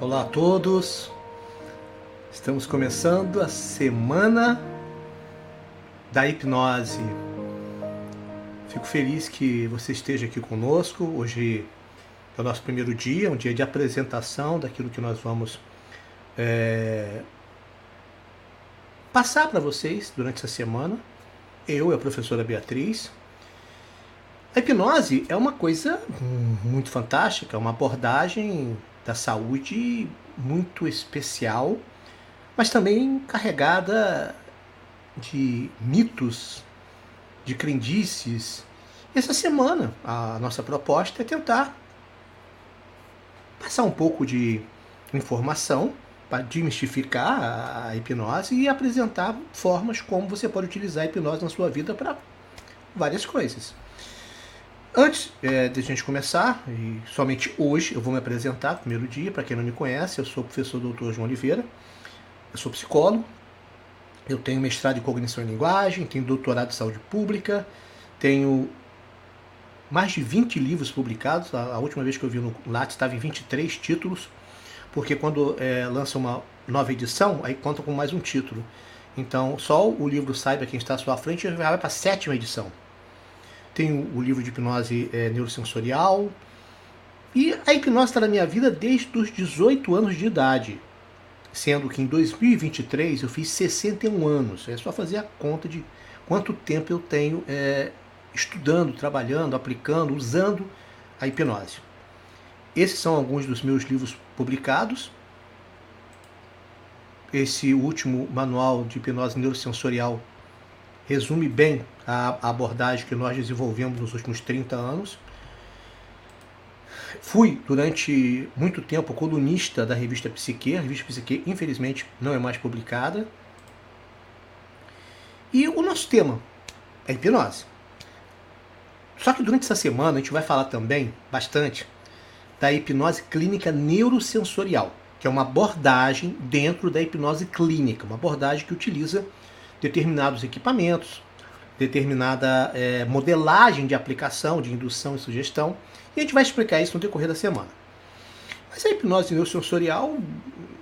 Olá a todos. Estamos começando a semana da hipnose. Fico feliz que você esteja aqui conosco. Hoje é o nosso primeiro dia, um dia de apresentação daquilo que nós vamos é, passar para vocês durante essa semana. Eu e a professora Beatriz. A hipnose é uma coisa muito fantástica, é uma abordagem da saúde muito especial, mas também carregada de mitos, de crendices. Essa semana, a nossa proposta é tentar passar um pouco de informação para desmistificar a hipnose e apresentar formas como você pode utilizar a hipnose na sua vida para várias coisas. Antes é, de a gente começar, e somente hoje eu vou me apresentar, primeiro dia, para quem não me conhece, eu sou o professor Dr. João Oliveira, eu sou psicólogo, eu tenho mestrado em cognição e linguagem, tenho doutorado em saúde pública, tenho mais de 20 livros publicados, a, a última vez que eu vi no Lattes estava em 23 títulos, porque quando é, lança uma nova edição, aí conta com mais um título. Então, só o livro Saiba Quem Está à Sua Frente já vai para a sétima edição. Tenho o livro de hipnose é, neurosensorial. E a hipnose está na minha vida desde os 18 anos de idade. Sendo que em 2023 eu fiz 61 anos. É só fazer a conta de quanto tempo eu tenho é, estudando, trabalhando, aplicando, usando a hipnose. Esses são alguns dos meus livros publicados. Esse último manual de hipnose neurosensorial resume bem a abordagem que nós desenvolvemos nos últimos 30 anos. Fui, durante muito tempo, colunista da revista Psique. A revista Psique, infelizmente, não é mais publicada. E o nosso tema é hipnose. Só que durante essa semana a gente vai falar também bastante da hipnose clínica neurosensorial, que é uma abordagem dentro da hipnose clínica, uma abordagem que utiliza determinados equipamentos, determinada é, modelagem de aplicação, de indução e sugestão, e a gente vai explicar isso no decorrer da semana. Mas a hipnose neurosensorial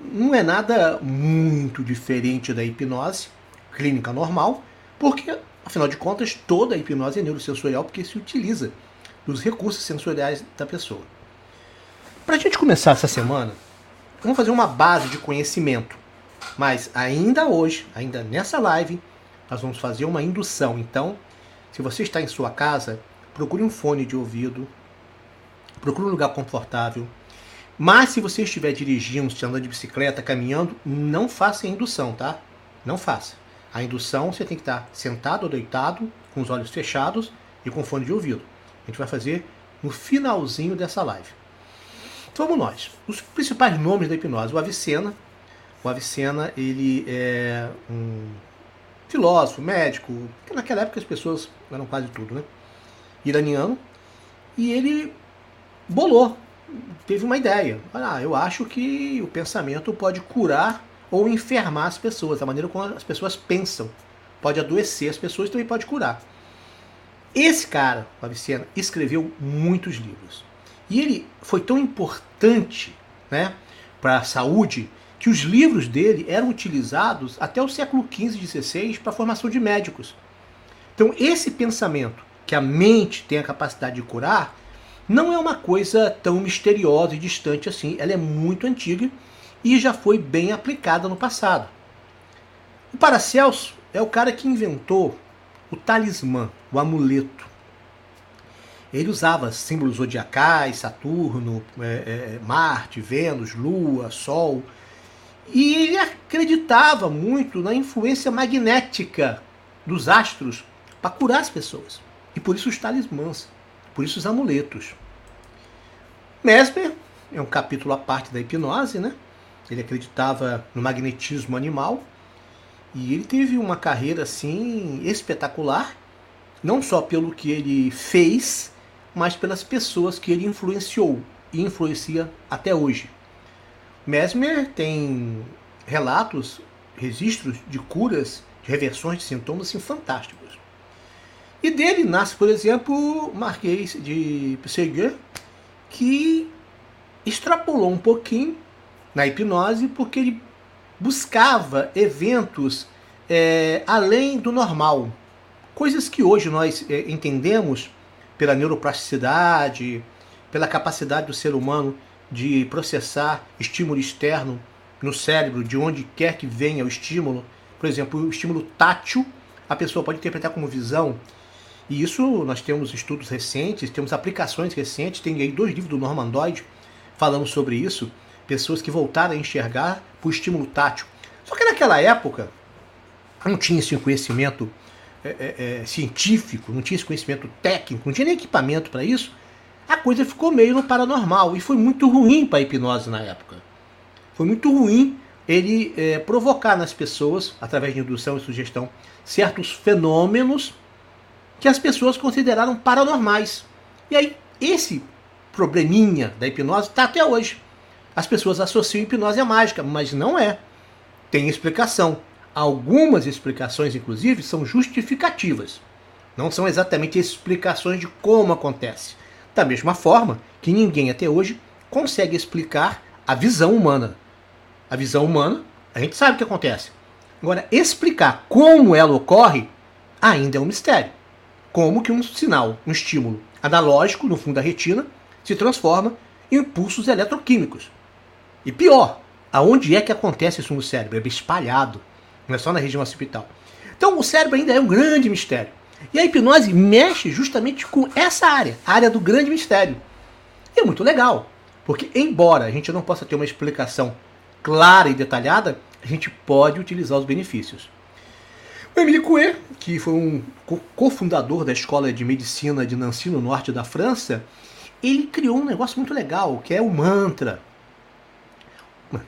não é nada muito diferente da hipnose clínica normal, porque, afinal de contas, toda a hipnose é neurosensorial porque se utiliza dos recursos sensoriais da pessoa. Para a gente começar essa semana, vamos fazer uma base de conhecimento mas ainda hoje, ainda nessa live, nós vamos fazer uma indução. Então, se você está em sua casa, procure um fone de ouvido, procure um lugar confortável. Mas se você estiver dirigindo, se andando de bicicleta, caminhando, não faça indução, tá? Não faça. A indução você tem que estar sentado ou deitado, com os olhos fechados e com fone de ouvido. A gente vai fazer no finalzinho dessa live. Então vamos nós. Os principais nomes da hipnose. O Avicena, o Avicena, ele é um filósofo, médico, que naquela época as pessoas eram quase tudo, né? Iraniano. E ele bolou, teve uma ideia. Ah, eu acho que o pensamento pode curar ou enfermar as pessoas, a maneira como as pessoas pensam. Pode adoecer as pessoas também pode curar. Esse cara, Avicena, escreveu muitos livros. E ele foi tão importante né, para a saúde que os livros dele eram utilizados até o século XV e XVI para a formação de médicos. Então, esse pensamento que a mente tem a capacidade de curar não é uma coisa tão misteriosa e distante assim. Ela é muito antiga e já foi bem aplicada no passado. O Paracelso é o cara que inventou o talismã, o amuleto. Ele usava símbolos zodiacais, Saturno, é, é, Marte, Vênus, Lua, Sol, e ele acreditava muito na influência magnética dos astros para curar as pessoas. E por isso os talismãs, por isso os amuletos. Mesmer é um capítulo à parte da hipnose, né? Ele acreditava no magnetismo animal e ele teve uma carreira assim espetacular, não só pelo que ele fez, mas pelas pessoas que ele influenciou e influencia até hoje. Mesmer tem relatos, registros de curas, de reversões de sintomas assim, fantásticos. E dele nasce, por exemplo, Marquês de Pseguer, que extrapolou um pouquinho na hipnose porque ele buscava eventos é, além do normal. Coisas que hoje nós é, entendemos pela neuroplasticidade, pela capacidade do ser humano de processar estímulo externo no cérebro, de onde quer que venha o estímulo. Por exemplo, o estímulo tátil, a pessoa pode interpretar como visão. E isso nós temos estudos recentes, temos aplicações recentes, tem aí dois livros do Norman Doyd falando sobre isso, pessoas que voltaram a enxergar por estímulo tátil. Só que naquela época não tinha esse conhecimento é, é, é, científico, não tinha esse conhecimento técnico, não tinha nem equipamento para isso. A coisa ficou meio no paranormal e foi muito ruim para a hipnose na época. Foi muito ruim ele é, provocar nas pessoas, através de indução e sugestão, certos fenômenos que as pessoas consideraram paranormais. E aí, esse probleminha da hipnose está até hoje. As pessoas associam hipnose à mágica, mas não é. Tem explicação. Algumas explicações, inclusive, são justificativas. Não são exatamente explicações de como acontece. Da mesma forma que ninguém até hoje consegue explicar a visão humana. A visão humana, a gente sabe o que acontece. Agora, explicar como ela ocorre ainda é um mistério. Como que um sinal, um estímulo analógico no fundo da retina se transforma em impulsos eletroquímicos. E pior, aonde é que acontece isso no cérebro? É espalhado, não é só na região occipital. Então o cérebro ainda é um grande mistério. E a hipnose mexe justamente com essa área, a área do grande mistério. E é muito legal, porque embora a gente não possa ter uma explicação clara e detalhada, a gente pode utilizar os benefícios. O Emile Coué, que foi um cofundador da Escola de Medicina de Nancy, no norte da França, ele criou um negócio muito legal, que é o mantra.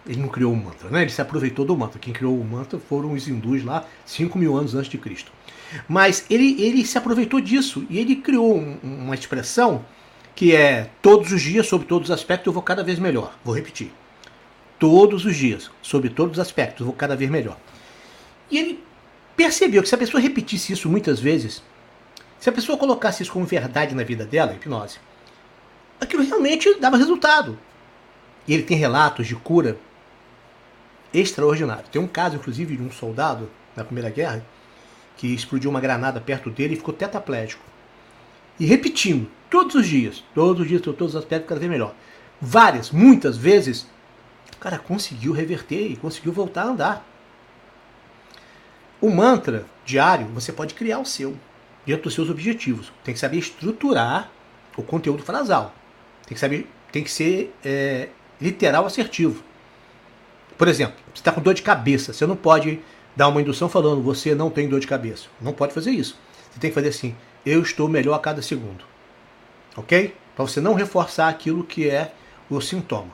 Ele não criou o mantra, né? Ele se aproveitou do mantra. Quem criou o mantra foram os hindus lá, 5 mil anos antes de Cristo. Mas ele, ele se aproveitou disso e ele criou um, uma expressão que é todos os dias, sobre todos os aspectos, eu vou cada vez melhor. Vou repetir. Todos os dias, sobre todos os aspectos, eu vou cada vez melhor. E ele percebeu que se a pessoa repetisse isso muitas vezes, se a pessoa colocasse isso como verdade na vida dela, hipnose, aquilo realmente dava resultado. E ele tem relatos de cura extraordinários. Tem um caso, inclusive, de um soldado na Primeira Guerra que explodiu uma granada perto dele e ficou tetraplégico. E repetindo, todos os dias, todos os dias, todos os aspectos, cada vez melhor. Várias, muitas vezes, o cara conseguiu reverter e conseguiu voltar a andar. O mantra diário, você pode criar o seu, dentro dos seus objetivos. Tem que saber estruturar o conteúdo frasal. Tem que saber, tem que ser é, literal assertivo. Por exemplo, você está com dor de cabeça, você não pode dar uma indução falando você não tem dor de cabeça. Não pode fazer isso. Você tem que fazer assim, eu estou melhor a cada segundo. Ok? Para você não reforçar aquilo que é o sintoma.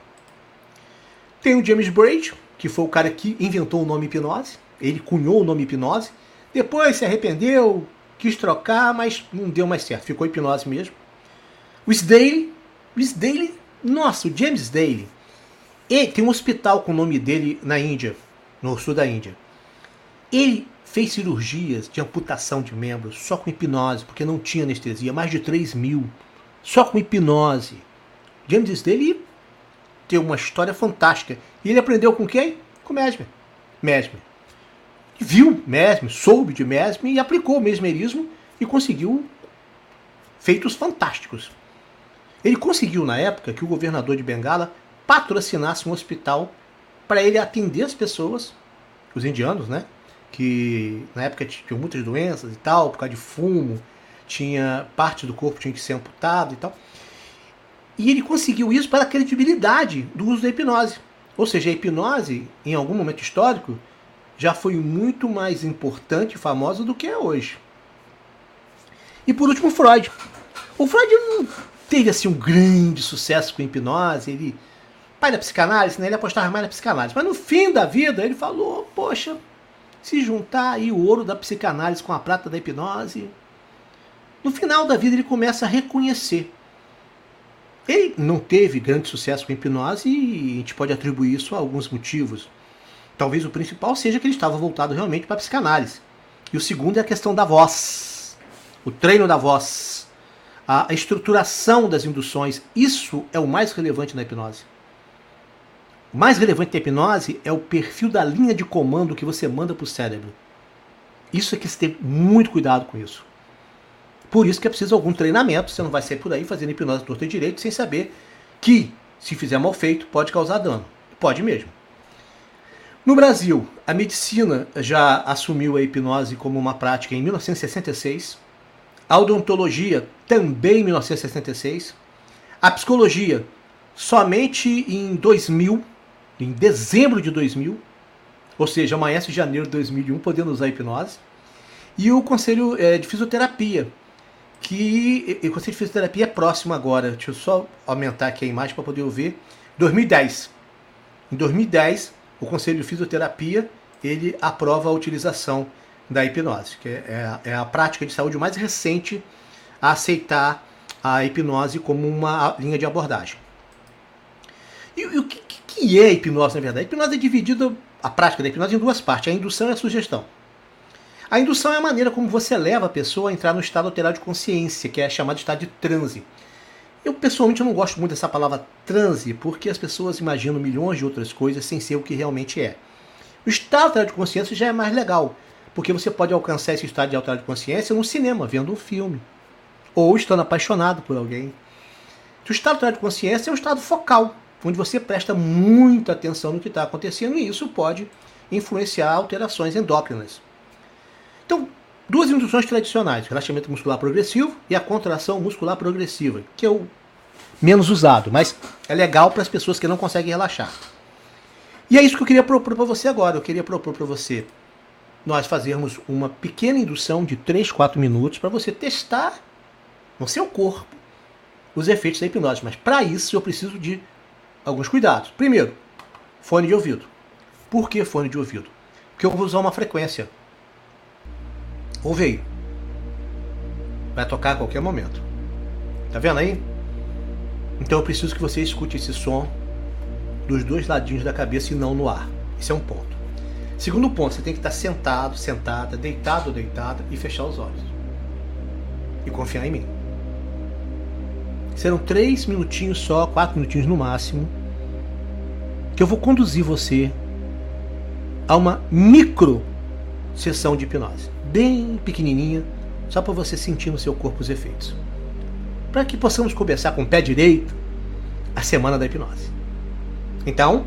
Tem o James Braid, que foi o cara que inventou o nome hipnose. Ele cunhou o nome hipnose. Depois se arrependeu, quis trocar, mas não deu mais certo. Ficou hipnose mesmo. O Sdaly, o Sdaly, nossa, o James Daly, ele tem um hospital com o nome dele na Índia, no sul da Índia. Ele fez cirurgias de amputação de membros só com hipnose, porque não tinha anestesia, mais de 3 mil, só com hipnose. James Daly tem uma história fantástica. E ele aprendeu com quem? Com Mesmer. Mesmer. Viu Mesmer, soube de Mesmer e aplicou o mesmerismo e conseguiu feitos fantásticos. Ele conseguiu, na época, que o governador de Bengala patrocinasse um hospital para ele atender as pessoas, os indianos, né? Que na época tinham muitas doenças e tal, por causa de fumo, tinha parte do corpo tinha que ser amputado e tal. E ele conseguiu isso para a credibilidade do uso da hipnose. Ou seja, a hipnose, em algum momento histórico, já foi muito mais importante e famosa do que é hoje. E por último, Freud. O Freud não teve assim um grande sucesso com a hipnose, ele pai da psicanálise, né? ele apostava mais na psicanálise. Mas no fim da vida ele falou, poxa, se juntar aí o ouro da psicanálise com a prata da hipnose, no final da vida ele começa a reconhecer. Ele não teve grande sucesso com a hipnose e a gente pode atribuir isso a alguns motivos. Talvez o principal seja que ele estava voltado realmente para a psicanálise. E o segundo é a questão da voz, o treino da voz a estruturação das induções, isso é o mais relevante na hipnose. Mais relevante da hipnose é o perfil da linha de comando que você manda para o cérebro. Isso é que você tem muito cuidado com isso. Por isso que é preciso algum treinamento. Você não vai sair por aí fazendo hipnose torta direito sem saber que, se fizer mal feito, pode causar dano. Pode mesmo. No Brasil, a medicina já assumiu a hipnose como uma prática em 1966. A odontologia também em 1966. A psicologia somente em 2000, em dezembro de 2000, ou seja, amanhã de janeiro de 2001, podendo usar hipnose. E o Conselho é, de Fisioterapia, que o Conselho de Fisioterapia é próximo agora. Deixa eu só aumentar aqui a imagem para poder ver. 2010. Em 2010, o Conselho de Fisioterapia ele aprova a utilização da hipnose, que é, é a prática de saúde mais recente a aceitar a hipnose como uma linha de abordagem. E, e o que, que, é a hipnose, na verdade? A hipnose é dividida, a prática da hipnose, em duas partes: a indução e a sugestão. A indução é a maneira como você leva a pessoa a entrar no estado alterado de consciência, que é chamado estado de transe. Eu pessoalmente não gosto muito dessa palavra transe, porque as pessoas imaginam milhões de outras coisas sem ser o que realmente é. O estado alterado de consciência já é mais legal, porque você pode alcançar esse estado de alterado de consciência no cinema, vendo um filme, ou estando apaixonado por alguém. O estado alterado de consciência é um estado focal, onde você presta muita atenção no que está acontecendo e isso pode influenciar alterações endócrinas. Então, duas induções tradicionais, relaxamento muscular progressivo e a contração muscular progressiva, que é o menos usado, mas é legal para as pessoas que não conseguem relaxar. E é isso que eu queria propor para você agora. Eu queria propor para você nós fazermos uma pequena indução de 3, 4 minutos para você testar no seu corpo os efeitos da hipnose. Mas para isso eu preciso de alguns cuidados. Primeiro, fone de ouvido. Por que fone de ouvido? Porque eu vou usar uma frequência. Ouve aí. Vai tocar a qualquer momento. Tá vendo aí? Então eu preciso que você escute esse som dos dois ladinhos da cabeça e não no ar. Esse é um ponto. Segundo ponto, você tem que estar sentado, sentada, deitado ou deitada e fechar os olhos. E confiar em mim. Serão três minutinhos só, quatro minutinhos no máximo, que eu vou conduzir você a uma micro sessão de hipnose, bem pequenininha, só para você sentir no seu corpo os efeitos. Para que possamos começar com o pé direito a semana da hipnose. Então,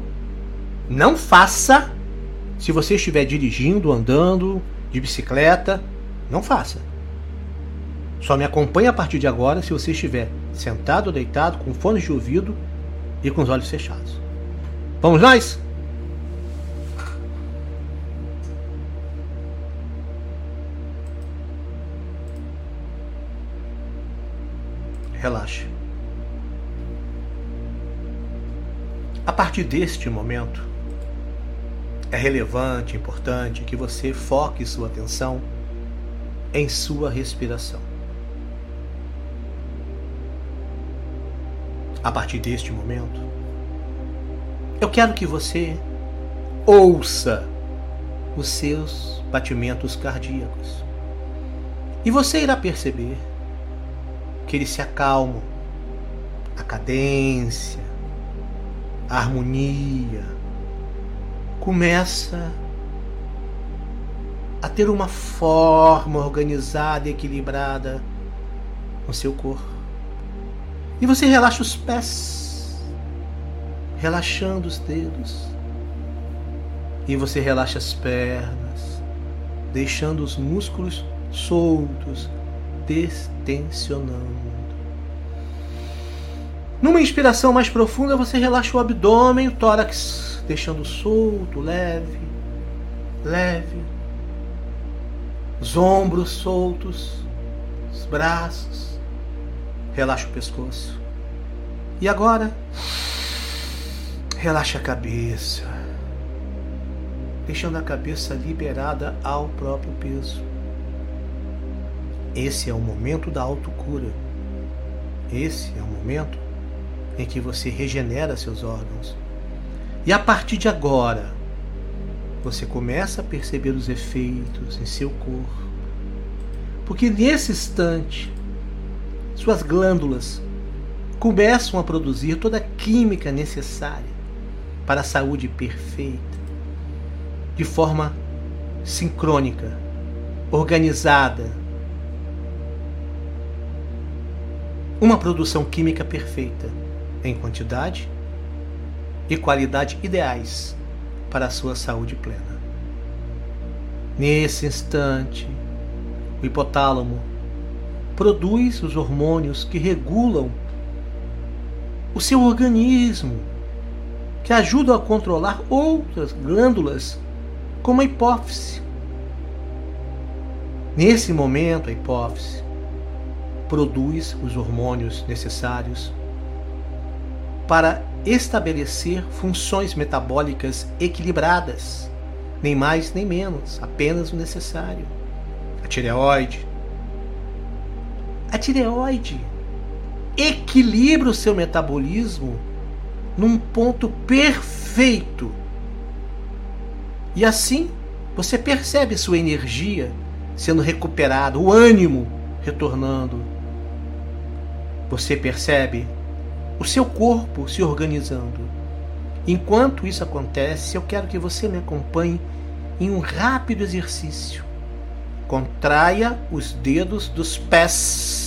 não faça se você estiver dirigindo, andando, de bicicleta, não faça. Só me acompanhe a partir de agora se você estiver sentado ou deitado, com fones de ouvido e com os olhos fechados. Vamos nós? Relaxe. A partir deste momento, é relevante, importante que você foque sua atenção em sua respiração. A partir deste momento, eu quero que você ouça os seus batimentos cardíacos. E você irá perceber que eles se acalmam, a cadência, a harmonia começa a ter uma forma organizada e equilibrada no seu corpo. E você relaxa os pés, relaxando os dedos. E você relaxa as pernas, deixando os músculos soltos, destensionando. Numa inspiração mais profunda, você relaxa o abdômen, o tórax, deixando solto, leve, leve. Os ombros soltos, os braços Relaxa o pescoço. E agora, relaxa a cabeça, deixando a cabeça liberada ao próprio peso. Esse é o momento da autocura. Esse é o momento em que você regenera seus órgãos. E a partir de agora, você começa a perceber os efeitos em seu corpo. Porque nesse instante, suas glândulas começam a produzir toda a química necessária para a saúde perfeita, de forma sincrônica, organizada. Uma produção química perfeita, em quantidade e qualidade ideais para a sua saúde plena. Nesse instante, o hipotálamo produz os hormônios que regulam o seu organismo, que ajudam a controlar outras glândulas, como a hipófise. Nesse momento, a hipófise produz os hormônios necessários para estabelecer funções metabólicas equilibradas, nem mais nem menos, apenas o necessário. A tireoide. A tireoide equilibra o seu metabolismo num ponto perfeito. E assim você percebe sua energia sendo recuperada, o ânimo retornando. Você percebe o seu corpo se organizando. Enquanto isso acontece, eu quero que você me acompanhe em um rápido exercício. Contraia os dedos dos pés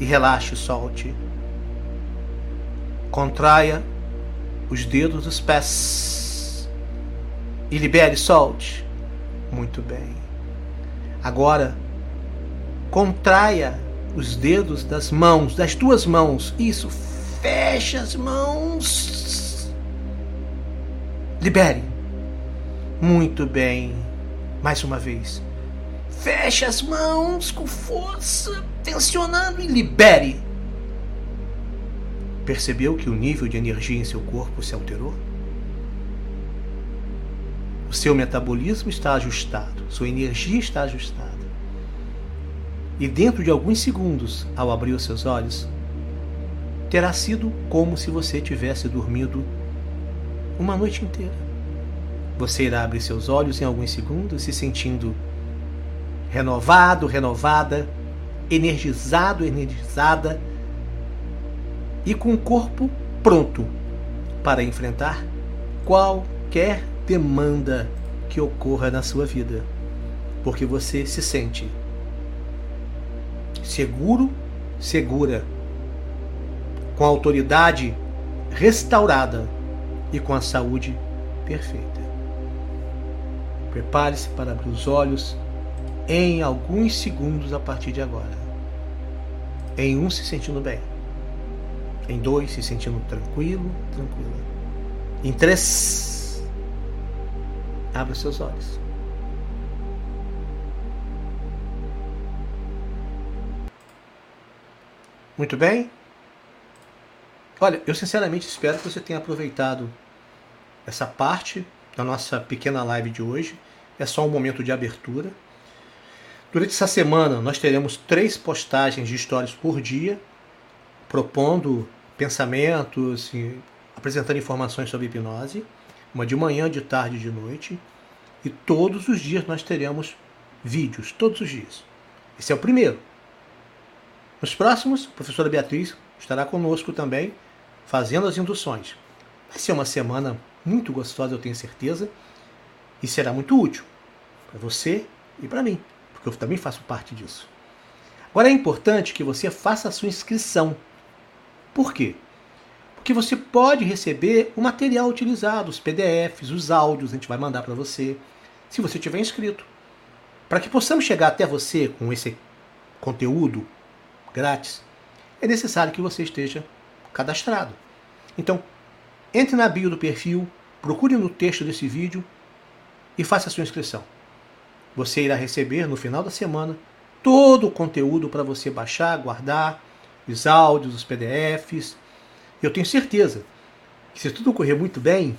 e relaxe, solte. Contraia os dedos dos pés e libere, solte. Muito bem. Agora, contraia os dedos das mãos, das tuas mãos. Isso, fecha as mãos. Libere. Muito bem. Mais uma vez. Feche as mãos com força, tensionando e libere. Percebeu que o nível de energia em seu corpo se alterou? O seu metabolismo está ajustado, sua energia está ajustada. E dentro de alguns segundos, ao abrir os seus olhos, terá sido como se você tivesse dormido uma noite inteira. Você irá abrir seus olhos em alguns segundos, se sentindo renovado, renovada, energizado, energizada e com o corpo pronto para enfrentar qualquer demanda que ocorra na sua vida, porque você se sente seguro, segura, com a autoridade restaurada e com a saúde perfeita. Prepare-se para abrir os olhos em alguns segundos a partir de agora. Em um, se sentindo bem. Em dois, se sentindo tranquilo, tranquila. Em três, abra seus olhos. Muito bem? Olha, eu sinceramente espero que você tenha aproveitado essa parte da nossa pequena live de hoje. É só um momento de abertura. Durante essa semana, nós teremos três postagens de histórias por dia, propondo pensamentos, apresentando informações sobre hipnose, uma de manhã, de tarde e de noite. E todos os dias nós teremos vídeos, todos os dias. Esse é o primeiro. Nos próximos, a professora Beatriz estará conosco também, fazendo as induções. Vai ser uma semana muito gostosa, eu tenho certeza, e será muito útil para você e para mim, porque eu também faço parte disso. Agora é importante que você faça a sua inscrição. Por quê? Porque você pode receber o material utilizado, os PDFs, os áudios, a gente vai mandar para você, se você tiver inscrito. Para que possamos chegar até você com esse conteúdo grátis, é necessário que você esteja cadastrado. Então, entre na bio do perfil, procure no texto desse vídeo e faça a sua inscrição. Você irá receber no final da semana todo o conteúdo para você baixar, guardar, os áudios, os PDFs. Eu tenho certeza que se tudo correr muito bem,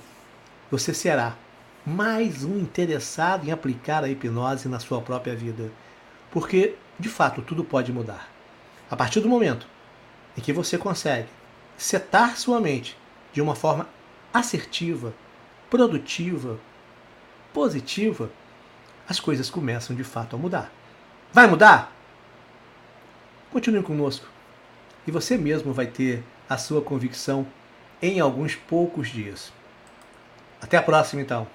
você será mais um interessado em aplicar a hipnose na sua própria vida. Porque, de fato, tudo pode mudar. A partir do momento em que você consegue setar sua mente de uma forma assertiva, produtiva, positiva, as coisas começam de fato a mudar. Vai mudar? Continue conosco e você mesmo vai ter a sua convicção em alguns poucos dias. Até a próxima, então.